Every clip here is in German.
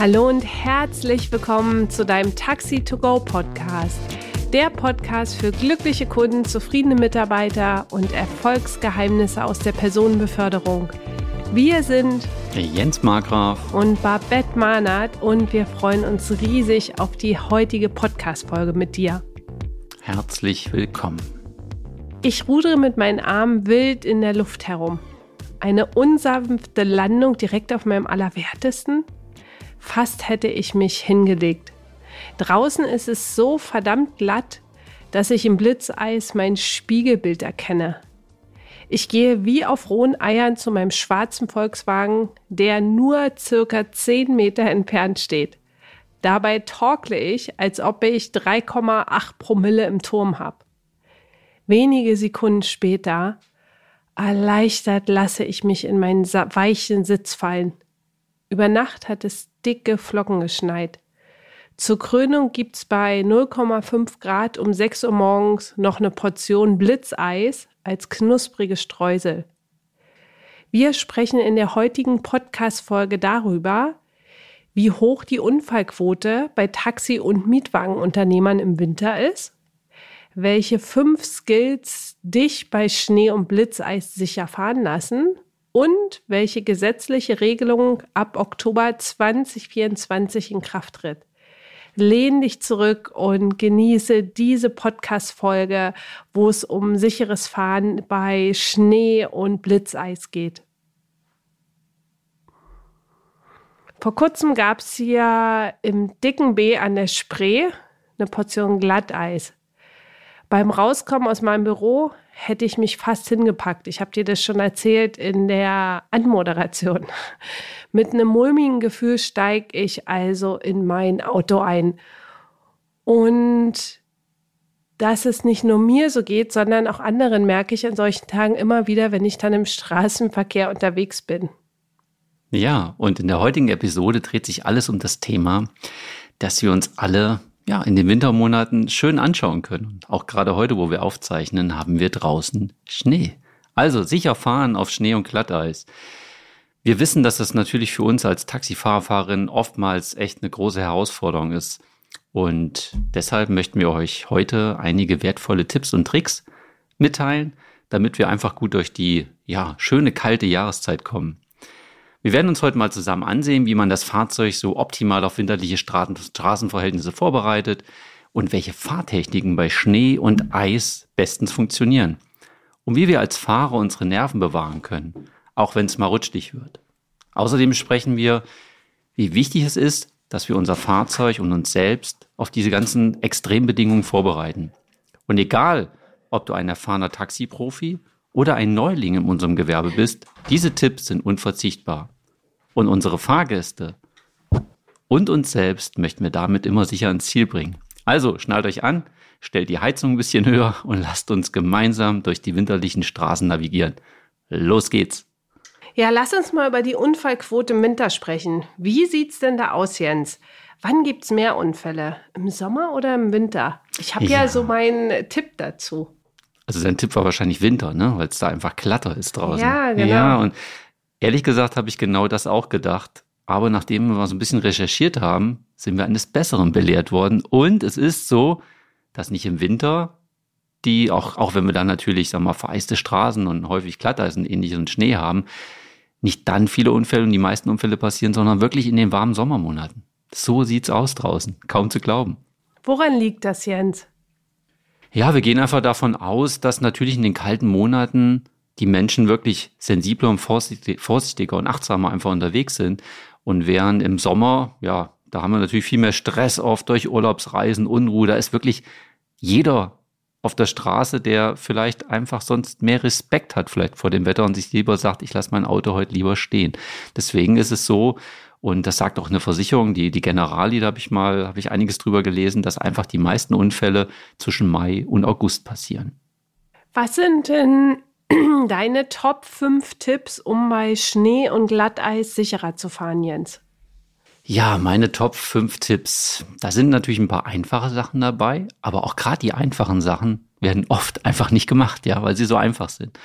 Hallo und herzlich willkommen zu deinem Taxi to Go Podcast. Der Podcast für glückliche Kunden, zufriedene Mitarbeiter und Erfolgsgeheimnisse aus der Personenbeförderung. Wir sind Jens Markgraf und Babette Mahnert und wir freuen uns riesig auf die heutige Podcast-Folge mit dir. Herzlich willkommen. Ich rudere mit meinen Armen wild in der Luft herum. Eine unsanfte Landung direkt auf meinem Allerwertesten? Fast hätte ich mich hingelegt. Draußen ist es so verdammt glatt, dass ich im Blitzeis mein Spiegelbild erkenne. Ich gehe wie auf rohen Eiern zu meinem schwarzen Volkswagen, der nur circa 10 Meter entfernt steht. Dabei torkle ich, als ob ich 3,8 Promille im Turm habe. Wenige Sekunden später, erleichtert lasse ich mich in meinen weichen Sitz fallen. Über Nacht hat es dicke Flocken geschneit. Zur Krönung gibt's bei 0,5 Grad um 6 Uhr morgens noch eine Portion Blitzeis als knusprige Streusel. Wir sprechen in der heutigen Podcast-Folge darüber, wie hoch die Unfallquote bei Taxi- und Mietwagenunternehmern im Winter ist, welche fünf Skills dich bei Schnee und Blitzeis sicher fahren lassen und welche gesetzliche Regelung ab Oktober 2024 in Kraft tritt. Lehn dich zurück und genieße diese Podcast-Folge, wo es um sicheres Fahren bei Schnee und Blitzeis geht. Vor kurzem gab es hier im dicken B an der Spree eine Portion Glatteis. Beim Rauskommen aus meinem Büro hätte ich mich fast hingepackt. Ich habe dir das schon erzählt in der Anmoderation. Mit einem mulmigen Gefühl steige ich also in mein Auto ein. Und dass es nicht nur mir so geht, sondern auch anderen merke ich an solchen Tagen immer wieder, wenn ich dann im Straßenverkehr unterwegs bin. Ja, und in der heutigen Episode dreht sich alles um das Thema, dass wir uns alle ja, in den Wintermonaten schön anschauen können. Auch gerade heute, wo wir aufzeichnen, haben wir draußen Schnee. Also sicher fahren auf Schnee und Glatteis. Wir wissen, dass das natürlich für uns als Taxifahrerin oftmals echt eine große Herausforderung ist. Und deshalb möchten wir euch heute einige wertvolle Tipps und Tricks mitteilen, damit wir einfach gut durch die, ja, schöne kalte Jahreszeit kommen. Wir werden uns heute mal zusammen ansehen, wie man das Fahrzeug so optimal auf winterliche Straßenverhältnisse vorbereitet und welche Fahrtechniken bei Schnee und Eis bestens funktionieren. Und wie wir als Fahrer unsere Nerven bewahren können, auch wenn es mal rutschig wird. Außerdem sprechen wir, wie wichtig es ist, dass wir unser Fahrzeug und uns selbst auf diese ganzen Extrembedingungen vorbereiten. Und egal, ob du ein erfahrener Taxiprofi oder ein Neuling in unserem Gewerbe bist, diese Tipps sind unverzichtbar. Und unsere Fahrgäste und uns selbst möchten wir damit immer sicher ins Ziel bringen. Also schnallt euch an, stellt die Heizung ein bisschen höher und lasst uns gemeinsam durch die winterlichen Straßen navigieren. Los geht's! Ja, lass uns mal über die Unfallquote im Winter sprechen. Wie sieht's denn da aus, Jens? Wann gibt's mehr Unfälle? Im Sommer oder im Winter? Ich habe ja. ja so meinen Tipp dazu. Also sein Tipp war wahrscheinlich Winter, ne? weil es da einfach glatter ist draußen. Ja, genau. Ja, und ehrlich gesagt habe ich genau das auch gedacht. Aber nachdem wir so ein bisschen recherchiert haben, sind wir eines Besseren belehrt worden. Und es ist so, dass nicht im Winter die, auch, auch wenn wir dann natürlich, sagen wir mal, vereiste Straßen und häufig Glatteis und ähnliches und Schnee haben, nicht dann viele Unfälle und die meisten Unfälle passieren, sondern wirklich in den warmen Sommermonaten. So sieht's aus draußen. Kaum zu glauben. Woran liegt das, Jens? Ja, wir gehen einfach davon aus, dass natürlich in den kalten Monaten die Menschen wirklich sensibler und vorsichtiger und achtsamer einfach unterwegs sind. Und während im Sommer, ja, da haben wir natürlich viel mehr Stress oft durch Urlaubsreisen, Unruhe. Da ist wirklich jeder auf der Straße, der vielleicht einfach sonst mehr Respekt hat vielleicht vor dem Wetter und sich lieber sagt, ich lasse mein Auto heute lieber stehen. Deswegen ist es so, und das sagt auch eine Versicherung, die, die Generali, da habe ich mal, habe ich einiges drüber gelesen, dass einfach die meisten Unfälle zwischen Mai und August passieren. Was sind denn deine Top 5 Tipps, um bei Schnee und Glatteis sicherer zu fahren, Jens? Ja, meine Top 5 Tipps. Da sind natürlich ein paar einfache Sachen dabei, aber auch gerade die einfachen Sachen werden oft einfach nicht gemacht, ja, weil sie so einfach sind.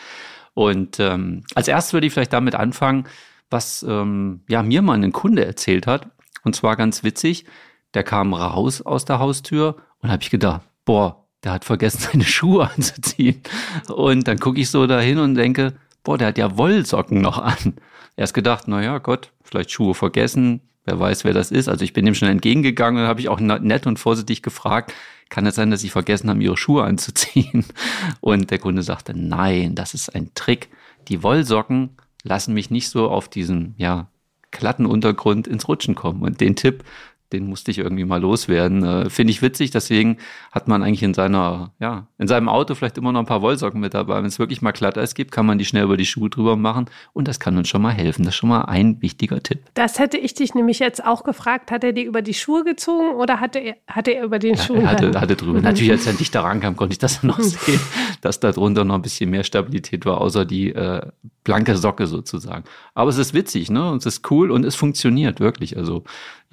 Und ähm, als erstes würde ich vielleicht damit anfangen, was ähm, ja mir mal ein Kunde erzählt hat. Und zwar ganz witzig, der kam raus aus der Haustür und habe ich gedacht, boah, der hat vergessen, seine Schuhe anzuziehen. Und dann gucke ich so dahin und denke, boah, der hat ja Wollsocken noch an. Erst gedacht, na ja, Gott, vielleicht Schuhe vergessen, wer weiß, wer das ist. Also ich bin dem schon entgegengegangen und habe ich auch nett und vorsichtig gefragt, kann es sein, dass Sie vergessen haben, Ihre Schuhe anzuziehen? Und der Kunde sagte, nein, das ist ein Trick. Die Wollsocken lassen mich nicht so auf diesen, ja, glatten Untergrund ins Rutschen kommen. Und den Tipp den musste ich irgendwie mal loswerden. Äh, Finde ich witzig, deswegen hat man eigentlich in seiner, ja, in seinem Auto vielleicht immer noch ein paar Wollsocken mit dabei. Wenn es wirklich mal Glatteis gibt, kann man die schnell über die Schuhe drüber machen und das kann uns schon mal helfen. Das ist schon mal ein wichtiger Tipp. Das hätte ich dich nämlich jetzt auch gefragt. Hat er die über die Schuhe gezogen oder hatte er, hatte er über den ja, Schuhen? Er hatte, hatte drüber. Natürlich, als er dichter rankam, konnte ich das noch sehen, dass da drunter noch ein bisschen mehr Stabilität war, außer die äh, blanke Socke sozusagen. Aber es ist witzig, ne? Und es ist cool und es funktioniert wirklich. Also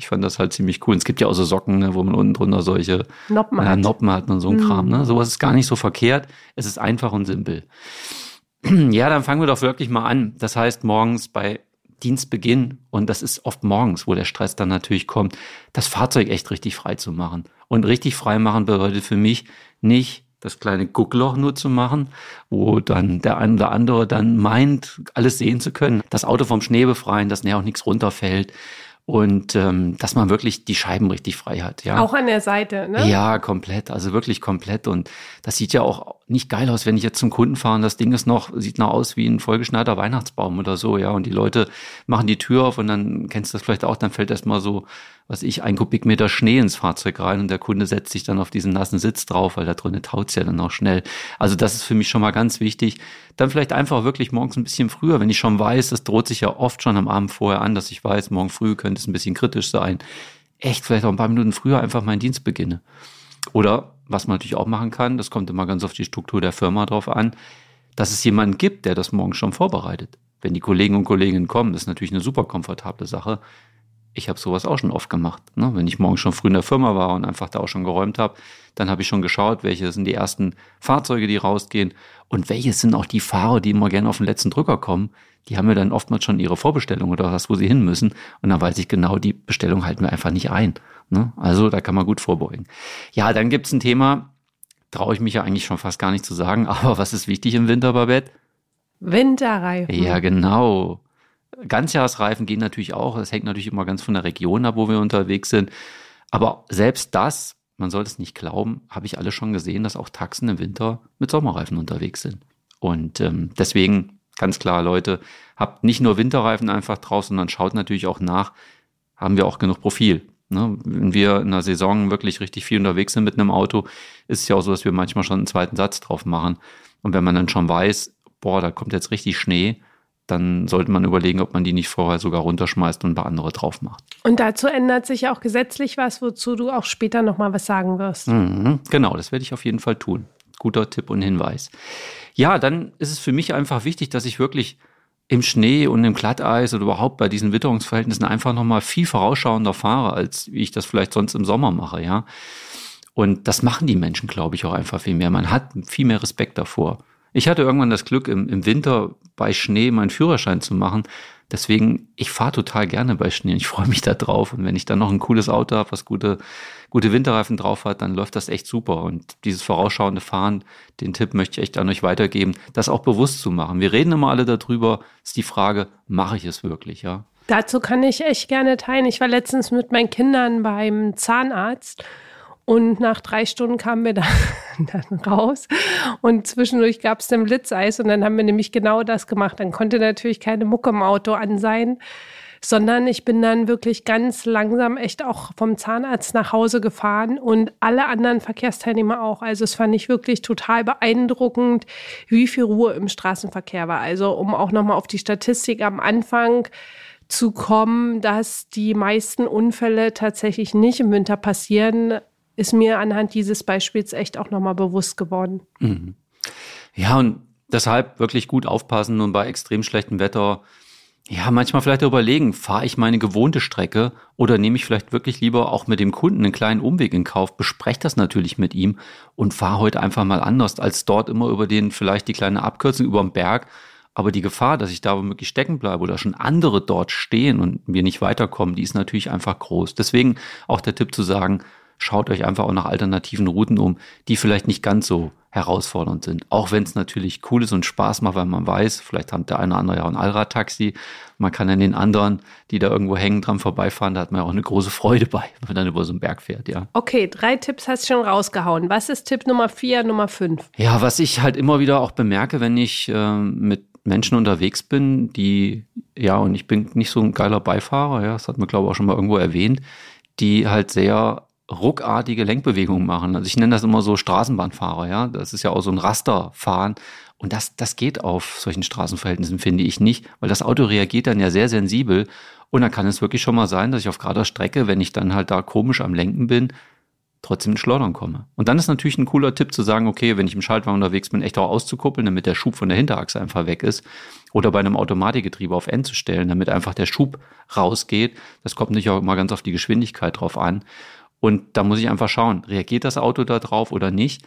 ich fand das halt ziemlich cool. Und es gibt ja auch so Socken, ne, wo man unten drunter solche Noppen, äh, hat. Noppen hat und so ein mhm. Kram. Ne? Sowas ist gar nicht so verkehrt. Es ist einfach und simpel. Ja, dann fangen wir doch wirklich mal an. Das heißt, morgens bei Dienstbeginn, und das ist oft morgens, wo der Stress dann natürlich kommt, das Fahrzeug echt richtig frei zu machen. Und richtig frei machen bedeutet für mich nicht das kleine Guckloch nur zu machen, wo dann der eine oder andere dann meint, alles sehen zu können. Das Auto vom Schnee befreien, dass näher auch nichts runterfällt und ähm, dass man wirklich die Scheiben richtig frei hat. Ja. Auch an der Seite, ne? Ja, komplett, also wirklich komplett. Und das sieht ja auch nicht geil aus, wenn ich jetzt zum Kunden fahre und das Ding ist noch, sieht noch aus wie ein vollgeschneiter Weihnachtsbaum oder so, ja. Und die Leute machen die Tür auf und dann kennst du das vielleicht auch, dann fällt erstmal so was ich, ein Kubikmeter Schnee ins Fahrzeug rein und der Kunde setzt sich dann auf diesen nassen Sitz drauf, weil da drinnen taut's ja dann auch schnell. Also das ist für mich schon mal ganz wichtig. Dann vielleicht einfach wirklich morgens ein bisschen früher, wenn ich schon weiß, das droht sich ja oft schon am Abend vorher an, dass ich weiß, morgen früh könnte es ein bisschen kritisch sein. Echt vielleicht auch ein paar Minuten früher einfach meinen Dienst beginne. Oder was man natürlich auch machen kann, das kommt immer ganz auf die Struktur der Firma drauf an, dass es jemanden gibt, der das morgen schon vorbereitet. Wenn die Kollegen und Kolleginnen kommen, das ist natürlich eine super komfortable Sache ich habe sowas auch schon oft gemacht. Ne? Wenn ich morgen schon früh in der Firma war und einfach da auch schon geräumt habe, dann habe ich schon geschaut, welche sind die ersten Fahrzeuge, die rausgehen und welche sind auch die Fahrer, die immer gerne auf den letzten Drücker kommen. Die haben mir dann oftmals schon ihre Vorbestellung oder was, wo sie hin müssen. Und dann weiß ich genau, die Bestellung halten wir einfach nicht ein. Ne? Also da kann man gut vorbeugen. Ja, dann gibt's ein Thema, traue ich mich ja eigentlich schon fast gar nicht zu sagen, aber was ist wichtig im Winter, Babette? Winterreifen. Ja, genau. Ganzjahresreifen gehen natürlich auch. Das hängt natürlich immer ganz von der Region ab, wo wir unterwegs sind. Aber selbst das, man sollte es nicht glauben, habe ich alle schon gesehen, dass auch Taxen im Winter mit Sommerreifen unterwegs sind. Und ähm, deswegen ganz klar, Leute, habt nicht nur Winterreifen einfach drauf, sondern schaut natürlich auch nach, haben wir auch genug Profil. Ne? Wenn wir in einer Saison wirklich richtig viel unterwegs sind mit einem Auto, ist es ja auch so, dass wir manchmal schon einen zweiten Satz drauf machen. Und wenn man dann schon weiß, boah, da kommt jetzt richtig Schnee, dann sollte man überlegen, ob man die nicht vorher sogar runterschmeißt und ein paar andere drauf macht. Und dazu ändert sich auch gesetzlich was, wozu du auch später nochmal was sagen wirst. Mhm, genau, das werde ich auf jeden Fall tun. Guter Tipp und Hinweis. Ja, dann ist es für mich einfach wichtig, dass ich wirklich im Schnee und im Glatteis oder überhaupt bei diesen Witterungsverhältnissen einfach nochmal viel vorausschauender fahre, als wie ich das vielleicht sonst im Sommer mache, ja. Und das machen die Menschen, glaube ich, auch einfach viel mehr. Man hat viel mehr Respekt davor. Ich hatte irgendwann das Glück, im, im Winter bei Schnee meinen Führerschein zu machen. Deswegen, ich fahre total gerne bei Schnee. Ich freue mich da drauf. Und wenn ich dann noch ein cooles Auto habe, was gute, gute Winterreifen drauf hat, dann läuft das echt super. Und dieses vorausschauende Fahren, den Tipp möchte ich echt an euch weitergeben, das auch bewusst zu machen. Wir reden immer alle darüber. Ist die Frage, mache ich es wirklich, ja? Dazu kann ich echt gerne teilen. Ich war letztens mit meinen Kindern beim Zahnarzt und nach drei Stunden kamen wir dann, dann raus und zwischendurch gab es dann Blitzeis und dann haben wir nämlich genau das gemacht. Dann konnte natürlich keine Mucke im Auto an sein, sondern ich bin dann wirklich ganz langsam echt auch vom Zahnarzt nach Hause gefahren und alle anderen Verkehrsteilnehmer auch. Also es fand ich wirklich total beeindruckend, wie viel Ruhe im Straßenverkehr war. Also um auch nochmal auf die Statistik am Anfang zu kommen, dass die meisten Unfälle tatsächlich nicht im Winter passieren, ist mir anhand dieses Beispiels echt auch nochmal bewusst geworden. Mhm. Ja, und deshalb wirklich gut aufpassen und bei extrem schlechtem Wetter, ja, manchmal vielleicht überlegen, fahre ich meine gewohnte Strecke oder nehme ich vielleicht wirklich lieber auch mit dem Kunden einen kleinen Umweg in Kauf, bespreche das natürlich mit ihm und fahre heute einfach mal anders, als dort immer über den vielleicht die kleine Abkürzung über den Berg Aber die Gefahr, dass ich da womöglich stecken bleibe oder schon andere dort stehen und wir nicht weiterkommen, die ist natürlich einfach groß. Deswegen auch der Tipp zu sagen, schaut euch einfach auch nach alternativen Routen um, die vielleicht nicht ganz so herausfordernd sind. Auch wenn es natürlich cool ist und Spaß macht, weil man weiß, vielleicht hat der eine oder andere ja ein Allradtaxi. Man kann an den anderen, die da irgendwo hängen, dran vorbeifahren, da hat man ja auch eine große Freude bei, wenn man dann über so einen Berg fährt, ja. Okay, drei Tipps hast du schon rausgehauen. Was ist Tipp Nummer vier, Nummer fünf? Ja, was ich halt immer wieder auch bemerke, wenn ich äh, mit Menschen unterwegs bin, die, ja, und ich bin nicht so ein geiler Beifahrer, ja, das hat man glaube ich auch schon mal irgendwo erwähnt, die halt sehr ruckartige Lenkbewegungen machen. Also ich nenne das immer so Straßenbahnfahrer, ja. Das ist ja auch so ein Rasterfahren. Und das, das geht auf solchen Straßenverhältnissen, finde ich nicht, weil das Auto reagiert dann ja sehr sensibel. Und dann kann es wirklich schon mal sein, dass ich auf gerader Strecke, wenn ich dann halt da komisch am Lenken bin, trotzdem ins Schleudern komme. Und dann ist natürlich ein cooler Tipp zu sagen, okay, wenn ich im Schaltwagen unterwegs bin, echt auch auszukuppeln, damit der Schub von der Hinterachse einfach weg ist. Oder bei einem Automatikgetriebe auf N zu stellen, damit einfach der Schub rausgeht. Das kommt natürlich auch immer ganz auf die Geschwindigkeit drauf an. Und da muss ich einfach schauen, reagiert das Auto da drauf oder nicht?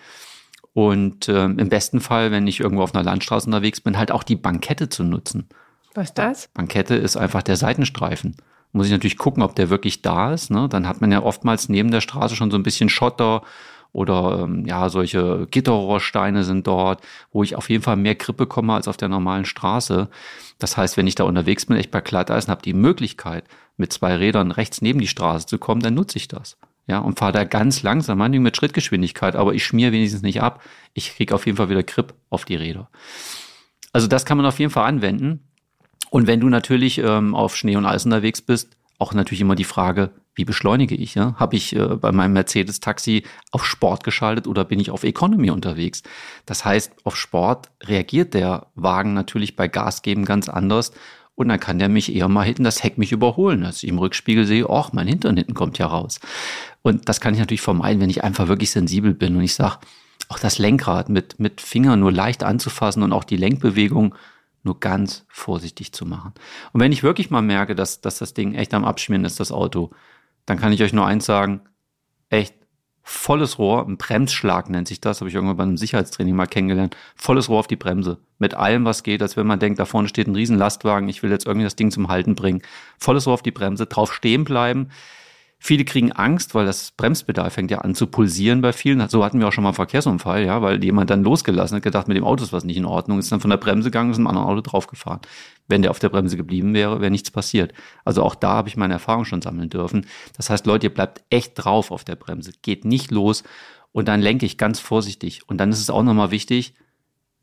Und äh, im besten Fall, wenn ich irgendwo auf einer Landstraße unterwegs bin, halt auch die Bankette zu nutzen. Was ist das? Bankette ist einfach der Seitenstreifen. Muss ich natürlich gucken, ob der wirklich da ist. Ne? Dann hat man ja oftmals neben der Straße schon so ein bisschen Schotter oder ähm, ja, solche Gitterrohrsteine sind dort, wo ich auf jeden Fall mehr Grippe komme als auf der normalen Straße. Das heißt, wenn ich da unterwegs bin, echt bei Glatteisen habe die Möglichkeit, mit zwei Rädern rechts neben die Straße zu kommen, dann nutze ich das. Ja, und fahre da ganz langsam, manchmal mit Schrittgeschwindigkeit, aber ich schmier wenigstens nicht ab. Ich kriege auf jeden Fall wieder Grip auf die Räder. Also das kann man auf jeden Fall anwenden. Und wenn du natürlich ähm, auf Schnee und Eis unterwegs bist, auch natürlich immer die Frage, wie beschleunige ich? Ja? Habe ich äh, bei meinem Mercedes-Taxi auf Sport geschaltet oder bin ich auf Economy unterwegs? Das heißt, auf Sport reagiert der Wagen natürlich bei Gas geben ganz anders und dann kann der mich eher mal hinten das Heck mich überholen, dass ich im Rückspiegel sehe, ach, mein Hintern hinten kommt ja raus. Und das kann ich natürlich vermeiden, wenn ich einfach wirklich sensibel bin und ich sage, auch das Lenkrad mit, mit Fingern nur leicht anzufassen und auch die Lenkbewegung nur ganz vorsichtig zu machen. Und wenn ich wirklich mal merke, dass, dass das Ding echt am Abschmieren ist, das Auto, dann kann ich euch nur eins sagen, echt volles Rohr, ein Bremsschlag nennt sich das, habe ich irgendwann beim Sicherheitstraining mal kennengelernt, volles Rohr auf die Bremse, mit allem, was geht, als wenn man denkt, da vorne steht ein Riesenlastwagen, ich will jetzt irgendwie das Ding zum Halten bringen, volles Rohr auf die Bremse, drauf stehen bleiben, Viele kriegen Angst, weil das Bremspedal fängt ja an zu pulsieren bei vielen. So hatten wir auch schon mal einen Verkehrsunfall, ja, weil jemand dann losgelassen hat, gedacht, mit dem Auto ist was nicht in Ordnung, ist dann von der Bremse gegangen, ist einem anderen Auto draufgefahren. Wenn der auf der Bremse geblieben wäre, wäre nichts passiert. Also auch da habe ich meine Erfahrung schon sammeln dürfen. Das heißt, Leute, ihr bleibt echt drauf auf der Bremse, geht nicht los und dann lenke ich ganz vorsichtig. Und dann ist es auch nochmal wichtig,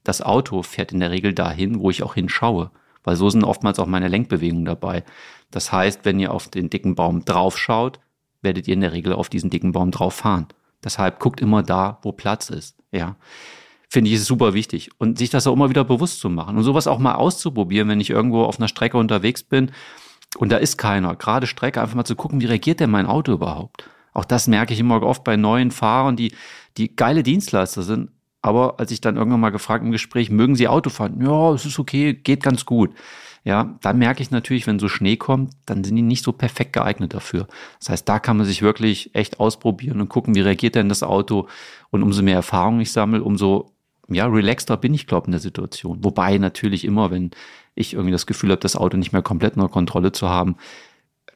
das Auto fährt in der Regel dahin, wo ich auch hinschaue. Weil so sind oftmals auch meine Lenkbewegungen dabei. Das heißt, wenn ihr auf den dicken Baum draufschaut, werdet ihr in der Regel auf diesen dicken Baum drauf fahren. Deshalb guckt immer da, wo Platz ist. Ja. Finde ich es super wichtig. Und sich das auch immer wieder bewusst zu machen und sowas auch mal auszuprobieren, wenn ich irgendwo auf einer Strecke unterwegs bin und da ist keiner. Gerade Strecke einfach mal zu gucken, wie reagiert denn mein Auto überhaupt? Auch das merke ich immer oft bei neuen Fahrern, die, die geile Dienstleister sind. Aber als ich dann irgendwann mal gefragt im Gespräch, mögen Sie Auto fahren? Ja, es ist okay, geht ganz gut ja, dann merke ich natürlich, wenn so Schnee kommt, dann sind die nicht so perfekt geeignet dafür. Das heißt, da kann man sich wirklich echt ausprobieren und gucken, wie reagiert denn das Auto. Und umso mehr Erfahrung ich sammle, umso ja, relaxter bin ich, glaube in der Situation. Wobei natürlich immer, wenn ich irgendwie das Gefühl habe, das Auto nicht mehr komplett unter Kontrolle zu haben,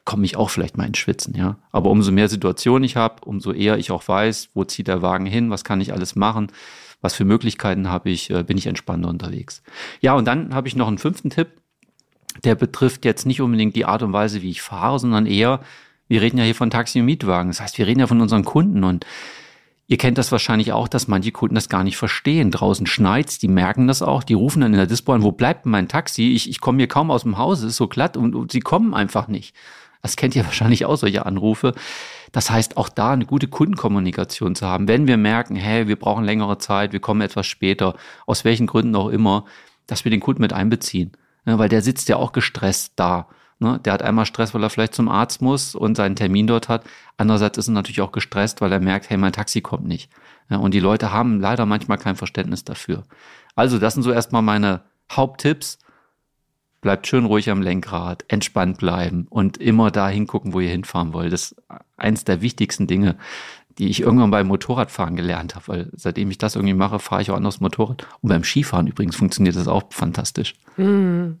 komme ich auch vielleicht mal ins Schwitzen, ja. Aber umso mehr Situationen ich habe, umso eher ich auch weiß, wo zieht der Wagen hin, was kann ich alles machen, was für Möglichkeiten habe ich, äh, bin ich entspannter unterwegs. Ja, und dann habe ich noch einen fünften Tipp der betrifft jetzt nicht unbedingt die Art und Weise, wie ich fahre, sondern eher, wir reden ja hier von Taxi- und Mietwagen. Das heißt, wir reden ja von unseren Kunden und Ihr kennt das wahrscheinlich auch, dass manche Kunden das gar nicht verstehen. Draußen schneit's, die merken das auch, die rufen dann in der Dispo an, wo bleibt mein Taxi? Ich, ich komme hier kaum aus dem Haus, es ist so glatt und, und sie kommen einfach nicht. Das kennt ihr wahrscheinlich auch, solche Anrufe. Das heißt, auch da eine gute Kundenkommunikation zu haben. Wenn wir merken, hey, wir brauchen längere Zeit, wir kommen etwas später, aus welchen Gründen auch immer, dass wir den Kunden mit einbeziehen ne, weil der sitzt ja auch gestresst da. Ne? Der hat einmal Stress, weil er vielleicht zum Arzt muss und seinen Termin dort hat. Andererseits ist er natürlich auch gestresst, weil er merkt, hey, mein Taxi kommt nicht. Ja, und die Leute haben leider manchmal kein Verständnis dafür. Also, das sind so erstmal meine Haupttipps. Bleibt schön ruhig am Lenkrad, entspannt bleiben und immer da hingucken, wo ihr hinfahren wollt. Das ist eins der wichtigsten Dinge, die ich irgendwann beim Motorradfahren gelernt habe, weil seitdem ich das irgendwie mache, fahre ich auch anders Motorrad. Und beim Skifahren übrigens funktioniert das auch fantastisch. Mhm.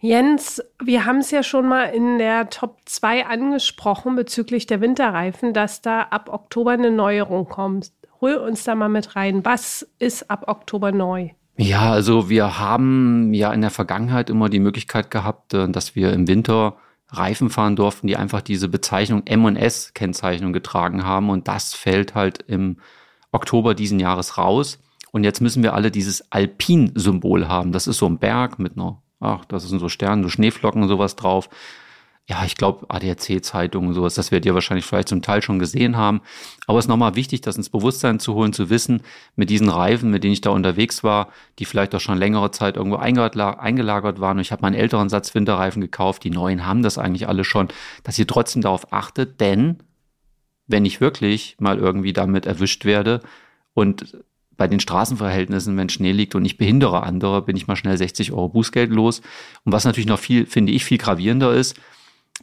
Jens, wir haben es ja schon mal in der Top 2 angesprochen bezüglich der Winterreifen, dass da ab Oktober eine Neuerung kommt. Hol uns da mal mit rein. Was ist ab Oktober neu? Ja, also wir haben ja in der Vergangenheit immer die Möglichkeit gehabt, äh, dass wir im Winter Reifen fahren durften, die einfach diese Bezeichnung M&S-Kennzeichnung getragen haben. Und das fällt halt im Oktober diesen Jahres raus. Und jetzt müssen wir alle dieses Alpin-Symbol haben. Das ist so ein Berg mit einer, ach, das sind so Sterne, so Schneeflocken und sowas drauf ja, ich glaube, ADAC-Zeitungen und sowas, das werdet ihr wahrscheinlich vielleicht zum Teil schon gesehen haben. Aber es ist nochmal wichtig, das ins Bewusstsein zu holen, zu wissen, mit diesen Reifen, mit denen ich da unterwegs war, die vielleicht auch schon längere Zeit irgendwo eingelagert waren. Und ich habe meinen älteren Satz Winterreifen gekauft. Die neuen haben das eigentlich alle schon, dass ihr trotzdem darauf achtet, denn wenn ich wirklich mal irgendwie damit erwischt werde und bei den Straßenverhältnissen, wenn Schnee liegt und ich behindere andere, bin ich mal schnell 60 Euro Bußgeld los. Und was natürlich noch viel, finde ich, viel gravierender ist,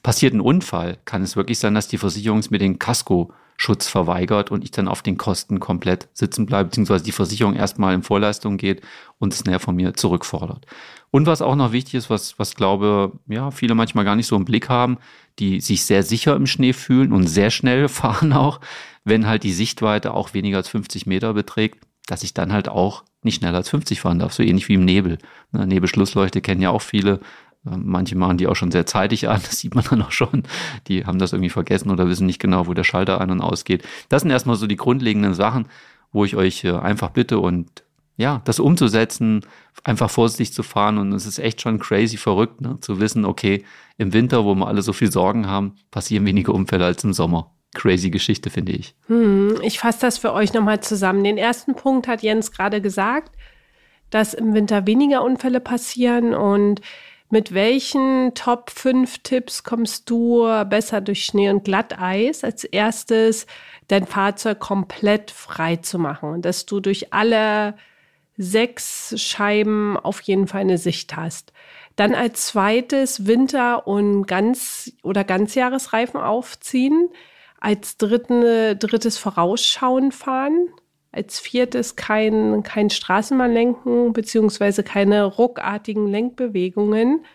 passiert ein Unfall, kann es wirklich sein, dass die Versicherung mir den Kaskoschutz verweigert und ich dann auf den Kosten komplett sitzen bleibe, beziehungsweise die Versicherung erstmal in Vorleistung geht und es näher von mir zurückfordert. Und was auch noch wichtig ist, was, was glaube, ja, viele manchmal gar nicht so im Blick haben, die sich sehr sicher im Schnee fühlen und sehr schnell fahren auch, wenn halt die Sichtweite auch weniger als 50 Meter beträgt, dass ich dann halt auch nicht schneller als 50 fahren darf, so ähnlich wie im Nebel. Ne, Nebelschlussleuchte kennen ja auch viele, Manche machen die auch schon sehr zeitig an, das sieht man dann auch schon. Die haben das irgendwie vergessen oder wissen nicht genau, wo der Schalter ein- und ausgeht. Das sind erstmal so die grundlegenden Sachen, wo ich euch äh, einfach bitte und ja, das umzusetzen, einfach vorsichtig zu fahren und es ist echt schon crazy verrückt, ne? zu wissen, okay, im Winter, wo wir alle so viel Sorgen haben, passieren weniger Unfälle als im Sommer. Crazy Geschichte, finde ich. Hm, ich fasse das für euch nochmal zusammen. Den ersten Punkt hat Jens gerade gesagt, dass im Winter weniger Unfälle passieren und mit welchen Top 5 Tipps kommst du besser durch Schnee und Glatteis? Als erstes dein Fahrzeug komplett frei zu machen und dass du durch alle sechs Scheiben auf jeden Fall eine Sicht hast. Dann als zweites Winter- und Ganz- oder Ganzjahresreifen aufziehen. Als dritten, drittes Vorausschauen fahren. Als viertes kein, kein Straßenbahnlenken beziehungsweise keine ruckartigen Lenkbewegungen.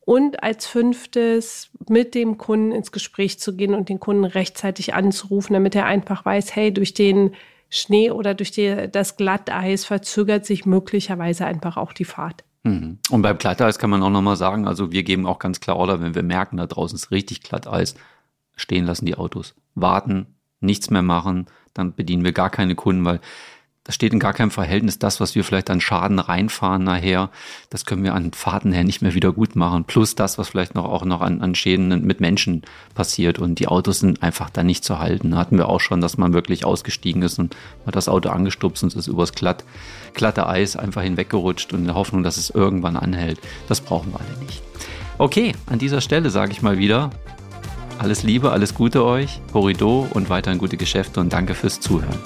Und als fünftes mit dem Kunden ins Gespräch zu gehen und den Kunden rechtzeitig anzurufen, damit er einfach weiß, hey, durch den Schnee oder durch die, das Glatteis verzögert sich möglicherweise einfach auch die Fahrt. Mhm. Und beim Glatteis kann man auch nochmal sagen, also wir geben auch ganz klar Order, wenn wir merken, da draußen ist richtig Glatteis, stehen lassen die Autos. Warten, nichts mehr machen, dann bedienen wir gar keine Kunden, weil das steht in gar keinem Verhältnis. Das, was wir vielleicht an Schaden reinfahren nachher, das können wir an Fahrten her nicht mehr wieder gut machen. Plus das, was vielleicht noch auch noch an, an Schäden mit Menschen passiert. Und die Autos sind einfach da nicht zu halten. Da hatten wir auch schon, dass man wirklich ausgestiegen ist und hat das Auto angestupst und ist übers glatt, glatte Eis einfach hinweggerutscht und in der Hoffnung, dass es irgendwann anhält. Das brauchen wir alle nicht. Okay, an dieser Stelle sage ich mal wieder, alles Liebe, alles Gute euch, Horido und weiterhin gute Geschäfte und danke fürs Zuhören.